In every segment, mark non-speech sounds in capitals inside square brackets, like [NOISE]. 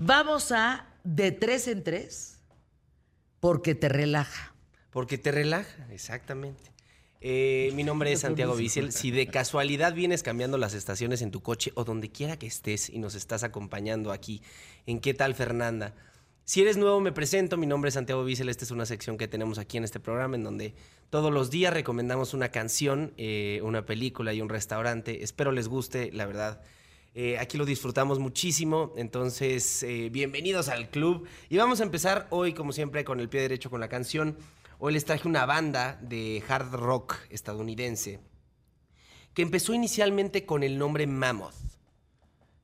Vamos a de tres en tres porque te relaja. Porque te relaja, exactamente. Eh, mi nombre es Santiago Vicel. Si de casualidad vienes cambiando las estaciones en tu coche o donde quiera que estés y nos estás acompañando aquí en ¿Qué tal Fernanda? Si eres nuevo, me presento. Mi nombre es Santiago Vicel. Esta es una sección que tenemos aquí en este programa en donde todos los días recomendamos una canción, eh, una película y un restaurante. Espero les guste, la verdad. Eh, aquí lo disfrutamos muchísimo. Entonces, eh, bienvenidos al club. Y vamos a empezar hoy, como siempre, con el pie derecho con la canción. Hoy les traje una banda de hard rock estadounidense que empezó inicialmente con el nombre Mammoth.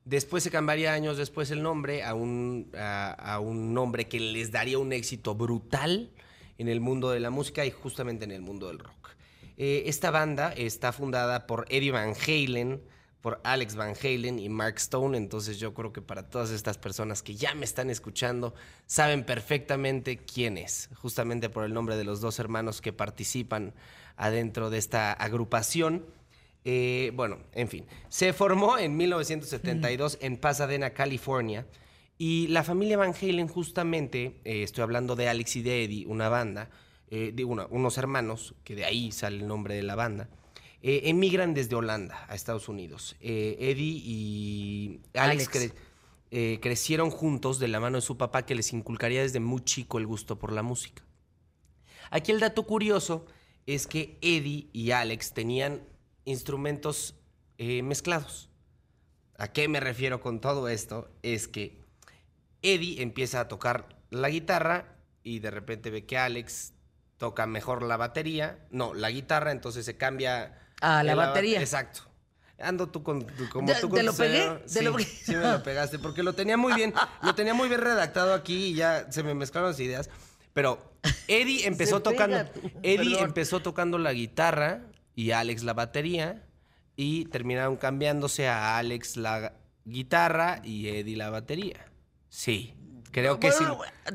Después se cambiaría años después el nombre a un, a, un nombre que les daría un éxito brutal en el mundo de la música y justamente en el mundo del rock. Eh, esta banda está fundada por Eddie Van Halen, por Alex Van Halen y Mark Stone, entonces yo creo que para todas estas personas que ya me están escuchando saben perfectamente quién es, justamente por el nombre de los dos hermanos que participan adentro de esta agrupación. Eh, bueno, en fin, se formó en 1972 en Pasadena, California. Y la familia Van Halen, justamente, eh, estoy hablando de Alex y de Eddie, una banda, eh, de unos hermanos, que de ahí sale el nombre de la banda, emigran desde Holanda a Estados Unidos. Eddie y Alex, crecieron juntos de la mano de su papá, que les inculcaría desde muy chico el gusto por la música. Aquí el dato curioso es que Eddie y Alex tenían instrumentos eh, mezclados. ¿A qué me refiero con todo esto? Es que Eddie empieza a tocar la guitarra y de repente ve que Alex toca mejor la batería. No, la guitarra, entonces se cambia. A la batería. Exacto. Ando tú con como tú ¿Te lo pegué? Sí, sí me lo pegaste porque lo tenía muy bien, lo tenía muy bien redactado aquí y ya se me mezclaron las ideas. Pero Eddie [LAUGHS] empezó tocando Eddie empezó tocando la guitarra y Alex la batería y terminaron cambiándose a Alex la guitarra y Eddie la batería. Sí, creo que sí.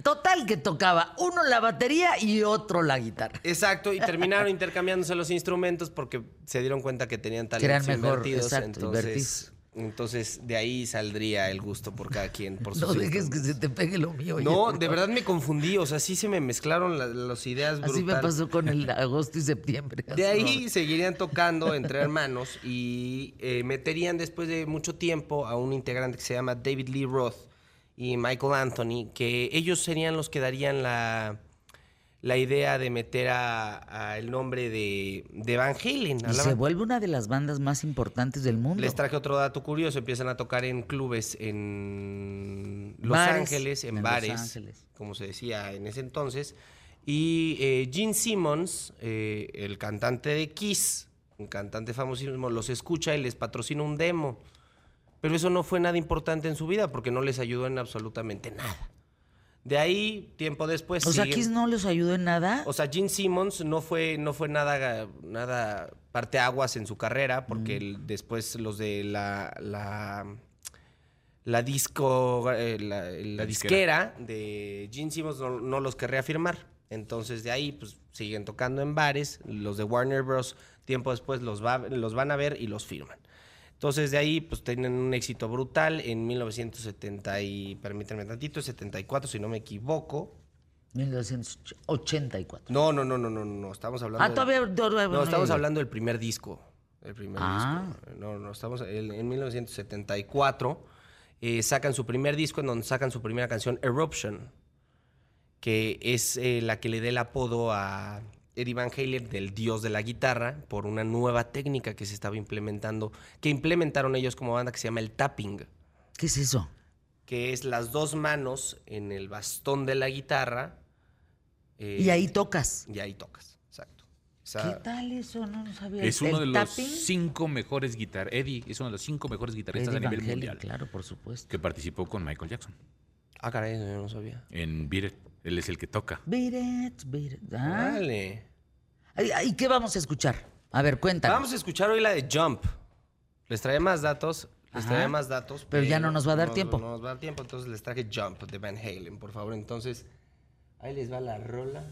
Total que tocaba uno la batería y otro la guitarra. Exacto, y terminaron intercambiándose los instrumentos porque se dieron cuenta que tenían talentos que mejor, invertidos, entonces entonces, de ahí saldría el gusto por cada quien. Por [LAUGHS] no dejes que se te pegue lo mío. No, de verdad me confundí. O sea, sí se me mezclaron las ideas brutales. Así me pasó con el [LAUGHS] agosto y septiembre. De ahí seguirían tocando entre hermanos y eh, meterían después de mucho tiempo a un integrante que se llama David Lee Roth y Michael Anthony, que ellos serían los que darían la la idea de meter a, el nombre de, de Van Halen. Y se vuelve una de las bandas más importantes del mundo. Les traje otro dato curioso, empiezan a tocar en clubes en Los Ángeles, en, bares, como se decía en ese entonces. Y eh, Gene Simmons, eh, el cantante de Kiss, un cantante famosísimo, los escucha y les patrocina un demo. Pero eso no fue nada importante en su vida porque no les ayudó en absolutamente nada. De ahí, tiempo después. O sea, Kiss no les ayudó en nada. O sea, Gene Simmons no fue, no fue nada, nada parteaguas en su carrera, porque después los de la, la, la disco, eh, la, disquera. de Gene Simmons no, los querría firmar. Entonces de ahí, pues siguen tocando en bares. Los de Warner Bros. tiempo después los, va, los van a ver y los firman. Entonces de ahí pues tienen un éxito brutal en 1970 y permítanme tantito, 74 si no me equivoco. 1984. No, no, no, no, no, no, estamos hablando Ah, todavía No, estamos hablando del primer disco, el primer ah. disco. No, no, estamos en 1974 eh, sacan su primer disco en donde sacan su primera canción Eruption, que es eh, la que le dé el apodo a Eddie Van Halen del dios de la guitarra por una nueva técnica que se estaba implementando, que implementaron ellos como banda que se llama el tapping. ¿Qué es eso? Que es las dos manos en el bastón de la guitarra. y ahí tocas. Y ahí tocas, exacto. ¿Qué tal eso? No sabía. Es uno de los cinco mejores guitarristas. Eddie es uno de los cinco mejores guitarristas a nivel mundial. Claro, por supuesto. Que participó con Michael Jackson. Ah, caray, yo no sabía. En Beat Él es el que toca. Beat it, beat it. Ah. Vale. ¿Y qué vamos a escuchar? A ver, cuéntanos. Vamos a escuchar hoy la de Jump. Les trae más datos. Les trae más datos. Pero, ya no nos va a dar tiempo. No nos va a dar tiempo, entonces les traje Jump de Van Halen, por favor. Entonces, ahí les va la rola.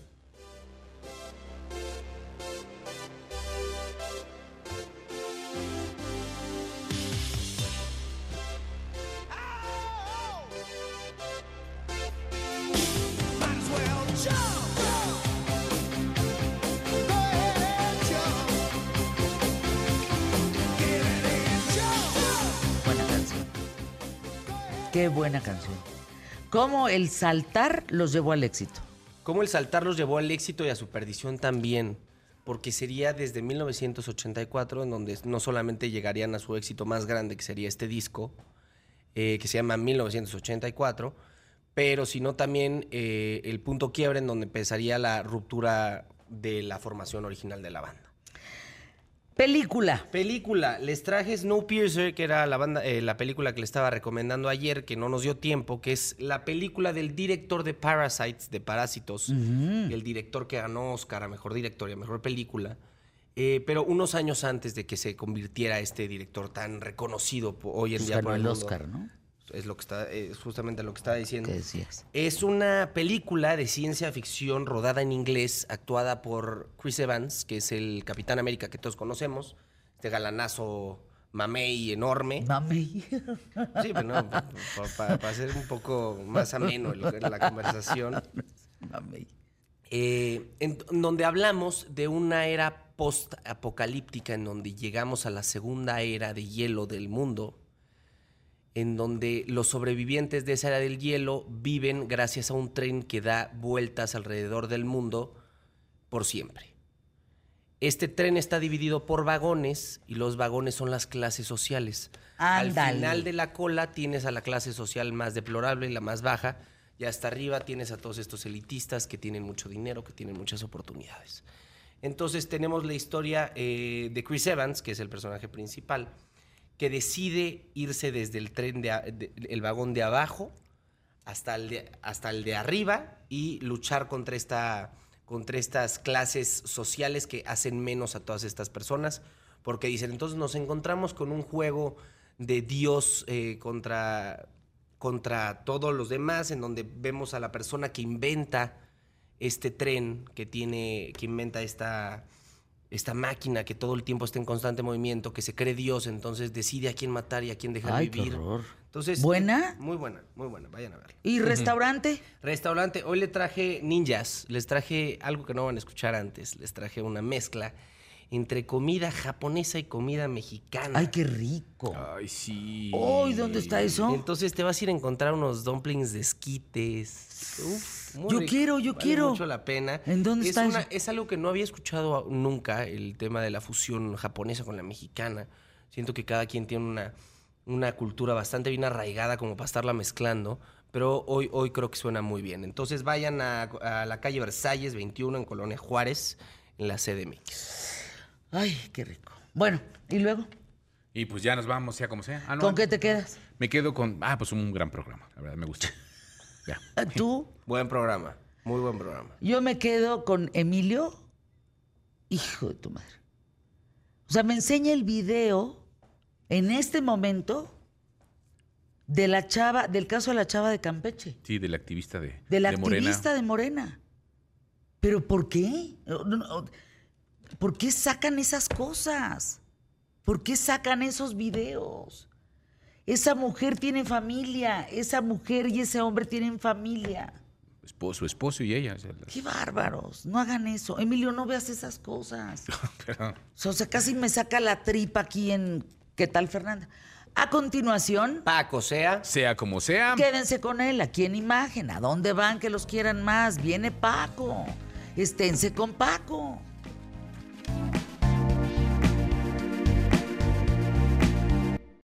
Qué buena canción. Cómo el saltar los llevó al éxito. Cómo el saltar los llevó al éxito y a su perdición también, porque sería desde 1984 en donde no solamente llegarían a su éxito más grande, que sería este disco, eh, que se llama 1984, pero sino también eh, el punto quiebre en donde empezaría la ruptura de la formación original de la banda. Película. Película, les traje Snowpiercer, que era la banda, eh, la película que le estaba recomendando ayer, que no nos dio tiempo, que es la película del director de Parasites, de Parásitos, el director que ganó Oscar a mejor director y a mejor película. eh, pero unos años antes de que se convirtiera este director tan reconocido hoy en Pues día ganó por el el mundo. Oscar, ¿no? Es lo que está, es justamente lo que estaba diciendo. ¿Qué decías? Es una película de ciencia ficción rodada en inglés, actuada por Chris Evans, que es el Capitán América que todos conocemos, este galanazo mamey enorme. Mami. Sí, pero no, para hacer un poco más ameno el- la conversación. Mami. Eh, en en donde hablamos de una era post-apocalíptica en donde llegamos a la segunda era de hielo del mundo, en donde los sobrevivientes de esa era del hielo viven gracias a un tren que da vueltas alrededor del mundo por siempre. Este tren está dividido por vagones y los vagones son las clases sociales. Al final de la cola tienes a la clase social más deplorable y la más baja, y hasta arriba tienes a todos estos elitistas que tienen mucho dinero, que tienen muchas oportunidades. Entonces tenemos la historia eh, de Chris Evans, que es el personaje principal, que decide irse desde el tren de, el vagón de abajo hasta el de, hasta el de arriba y luchar contra esta contra estas clases sociales que hacen menos a todas estas personas. Porque dicen entonces nos encontramos con un juego de Dios eh, contra contra todos los demás en donde vemos a la persona que inventa este tren que tiene que inventa esta esta máquina que todo el tiempo está en constante movimiento, que se cree Dios, entonces decide a quién matar y a quién dejar Ay, qué vivir. horror. Entonces, ¿Buena? Muy buena, muy buena, vayan a verla. ¿Y restaurante? Restaurante, hoy le traje ninjas, les traje algo que no van a escuchar antes, les traje una mezcla entre comida japonesa y comida mexicana. Ay, qué rico. Ay, sí. Uy, ¿dónde está eso? Entonces te vas a ir a encontrar unos dumplings de esquites. Uf, muy Yo rico, quiero, yo vale quiero. mucho la pena. ¿En dónde es está una- eso? Es algo que no había escuchado nunca, el tema de la fusión japonesa con la mexicana. Siento que cada quien tiene una, una cultura bastante bien arraigada como para estarla mezclando, pero hoy, hoy creo que suena muy bien. Entonces vayan a, a la calle Versalles 21 en Colonia Juárez, en la CDMX. Ay, qué rico. Bueno, ¿y luego? Y pues ya nos vamos, sea como sea. Ah, no, ¿Con qué te quedas? Me quedo con. Ah, pues un gran programa. La verdad, me gusta. [LAUGHS] Ya. ¿Tú? Buen programa, muy buen programa. Yo me quedo con Emilio. Hijo de tu madre. O sea, me enseña el video en este momento de la chava, del caso de la chava de Campeche, Sí, del activista de, del de Morena. activista de Morena. ¿Pero por qué? No, no, no. ¿Por qué sacan esas cosas? ¿Por qué sacan esos videos? Esa mujer tiene familia, esa mujer y ese hombre tienen familia. Esposo, esposo y ella. Qué bárbaros, no hagan eso. Emilio, no veas esas cosas. [LAUGHS] Pero- O sea, casi me saca la tripa aquí en ¿Qué tal, Fernanda? A continuación, Paco, sea. sea como sea. quédense con él aquí en imagen. ¿A dónde van que los quieran más? Viene Paco. Esténse con Paco.